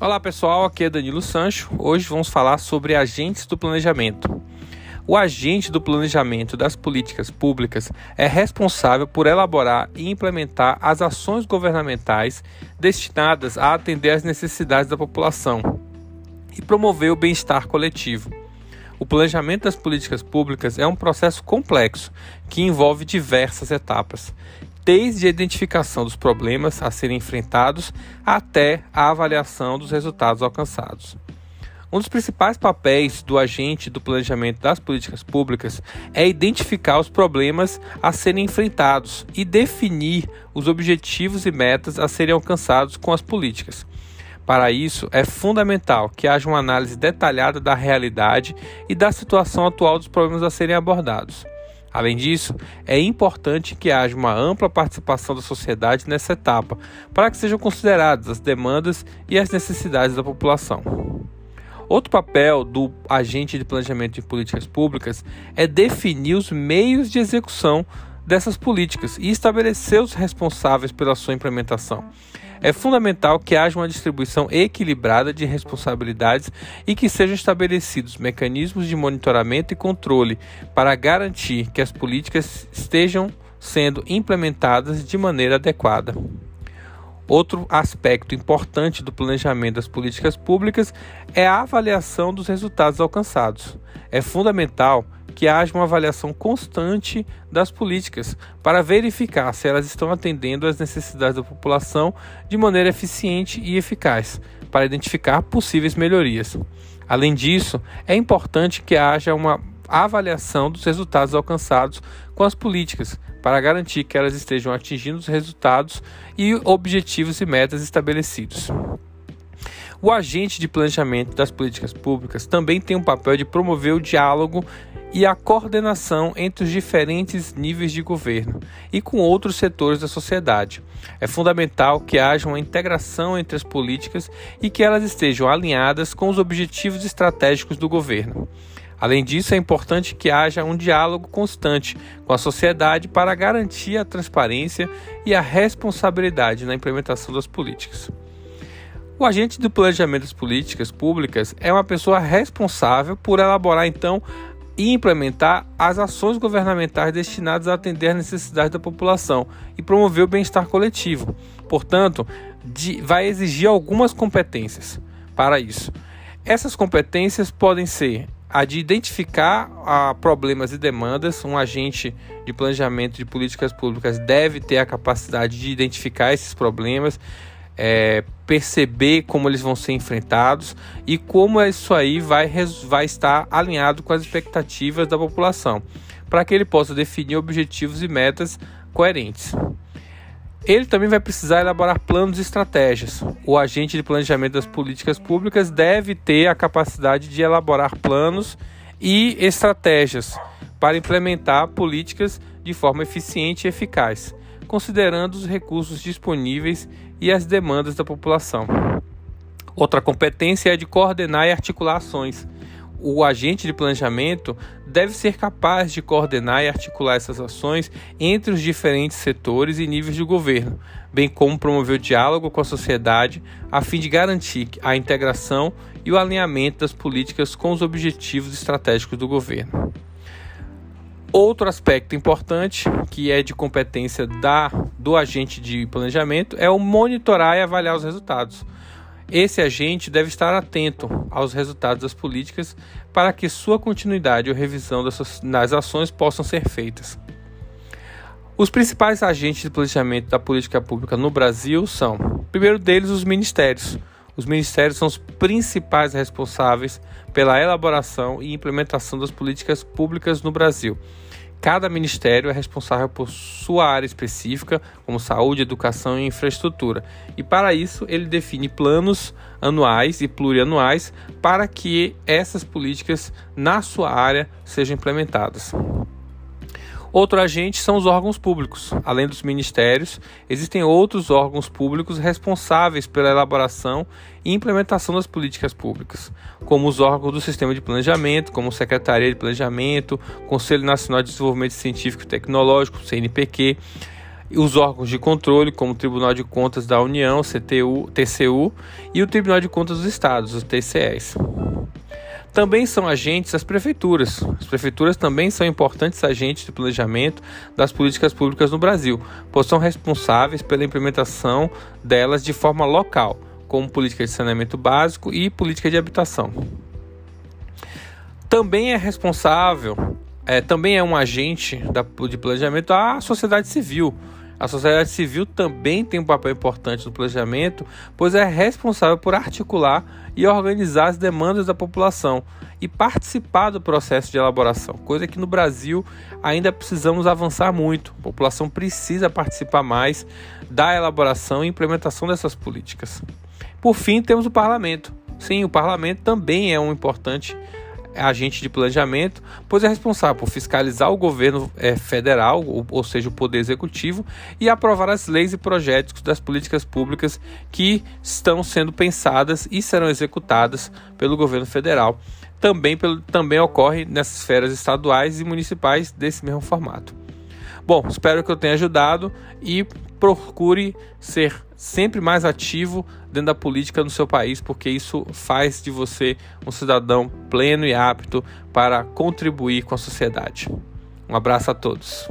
Olá pessoal, aqui é Danilo Sancho. Hoje vamos falar sobre agentes do planejamento. O agente do planejamento das políticas públicas é responsável por elaborar e implementar as ações governamentais destinadas a atender às necessidades da população e promover o bem-estar coletivo. O planejamento das políticas públicas é um processo complexo que envolve diversas etapas, desde a identificação dos problemas a serem enfrentados até a avaliação dos resultados alcançados. Um dos principais papéis do agente do planejamento das políticas públicas é identificar os problemas a serem enfrentados e definir os objetivos e metas a serem alcançados com as políticas. Para isso, é fundamental que haja uma análise detalhada da realidade e da situação atual dos problemas a serem abordados. Além disso, é importante que haja uma ampla participação da sociedade nessa etapa, para que sejam consideradas as demandas e as necessidades da população. Outro papel do agente de planejamento de políticas públicas é definir os meios de execução dessas políticas e estabelecer os responsáveis pela sua implementação. É fundamental que haja uma distribuição equilibrada de responsabilidades e que sejam estabelecidos mecanismos de monitoramento e controle para garantir que as políticas estejam sendo implementadas de maneira adequada. Outro aspecto importante do planejamento das políticas públicas é a avaliação dos resultados alcançados. É fundamental que haja uma avaliação constante das políticas para verificar se elas estão atendendo às necessidades da população de maneira eficiente e eficaz, para identificar possíveis melhorias. Além disso, é importante que haja uma avaliação dos resultados alcançados com as políticas, para garantir que elas estejam atingindo os resultados e objetivos e metas estabelecidos. O agente de planejamento das políticas públicas também tem o papel de promover o diálogo e a coordenação entre os diferentes níveis de governo e com outros setores da sociedade. É fundamental que haja uma integração entre as políticas e que elas estejam alinhadas com os objetivos estratégicos do governo. Além disso, é importante que haja um diálogo constante com a sociedade para garantir a transparência e a responsabilidade na implementação das políticas. O agente do planejamento das políticas públicas é uma pessoa responsável por elaborar então e implementar as ações governamentais destinadas a atender às necessidades da população e promover o bem-estar coletivo. Portanto, de, vai exigir algumas competências para isso. Essas competências podem ser a de identificar a problemas e demandas. Um agente de planejamento de políticas públicas deve ter a capacidade de identificar esses problemas, é, perceber como eles vão ser enfrentados e como isso aí vai, vai estar alinhado com as expectativas da população, para que ele possa definir objetivos e metas coerentes. Ele também vai precisar elaborar planos e estratégias. O agente de planejamento das políticas públicas deve ter a capacidade de elaborar planos e estratégias para implementar políticas de forma eficiente e eficaz considerando os recursos disponíveis e as demandas da população. Outra competência é de coordenar e articular ações. O agente de planejamento deve ser capaz de coordenar e articular essas ações entre os diferentes setores e níveis de governo, bem como promover o diálogo com a sociedade a fim de garantir a integração e o alinhamento das políticas com os objetivos estratégicos do governo. Outro aspecto importante, que é de competência da, do agente de planejamento, é o monitorar e avaliar os resultados. Esse agente deve estar atento aos resultados das políticas para que sua continuidade ou revisão das, das ações possam ser feitas. Os principais agentes de planejamento da política pública no Brasil são, primeiro deles, os ministérios os ministérios são os principais responsáveis pela elaboração e implementação das políticas públicas no Brasil. Cada ministério é responsável por sua área específica, como saúde, educação e infraestrutura. E para isso, ele define planos anuais e plurianuais para que essas políticas na sua área sejam implementadas. Outro agente são os órgãos públicos. Além dos ministérios, existem outros órgãos públicos responsáveis pela elaboração e implementação das políticas públicas, como os órgãos do Sistema de Planejamento, como Secretaria de Planejamento, Conselho Nacional de Desenvolvimento Científico e Tecnológico, CNPq. os órgãos de controle, como o Tribunal de Contas da União, CTU, TCU, e o Tribunal de Contas dos Estados, os TCEs. Também são agentes as prefeituras. As prefeituras também são importantes agentes de planejamento das políticas públicas no Brasil, pois são responsáveis pela implementação delas de forma local, como política de saneamento básico e política de habitação. Também é responsável, é, também é um agente da, de planejamento a sociedade civil. A sociedade civil também tem um papel importante no planejamento, pois é responsável por articular e organizar as demandas da população e participar do processo de elaboração, coisa que no Brasil ainda precisamos avançar muito. A população precisa participar mais da elaboração e implementação dessas políticas. Por fim, temos o parlamento. Sim, o parlamento também é um importante agente de planejamento, pois é responsável por fiscalizar o governo é, federal, ou, ou, seja, o poder executivo, e aprovar as leis e projetos das políticas públicas que estão sendo pensadas e serão executadas pelo governo federal. Também, pelo, também ocorre nessas esferas estaduais e municipais desse mesmo formato. Bom, espero que eu tenha ajudado e procure ser sempre mais ativo dentro da política no seu país, porque isso faz de você um cidadão pleno e apto para contribuir com a sociedade. Um abraço a todos.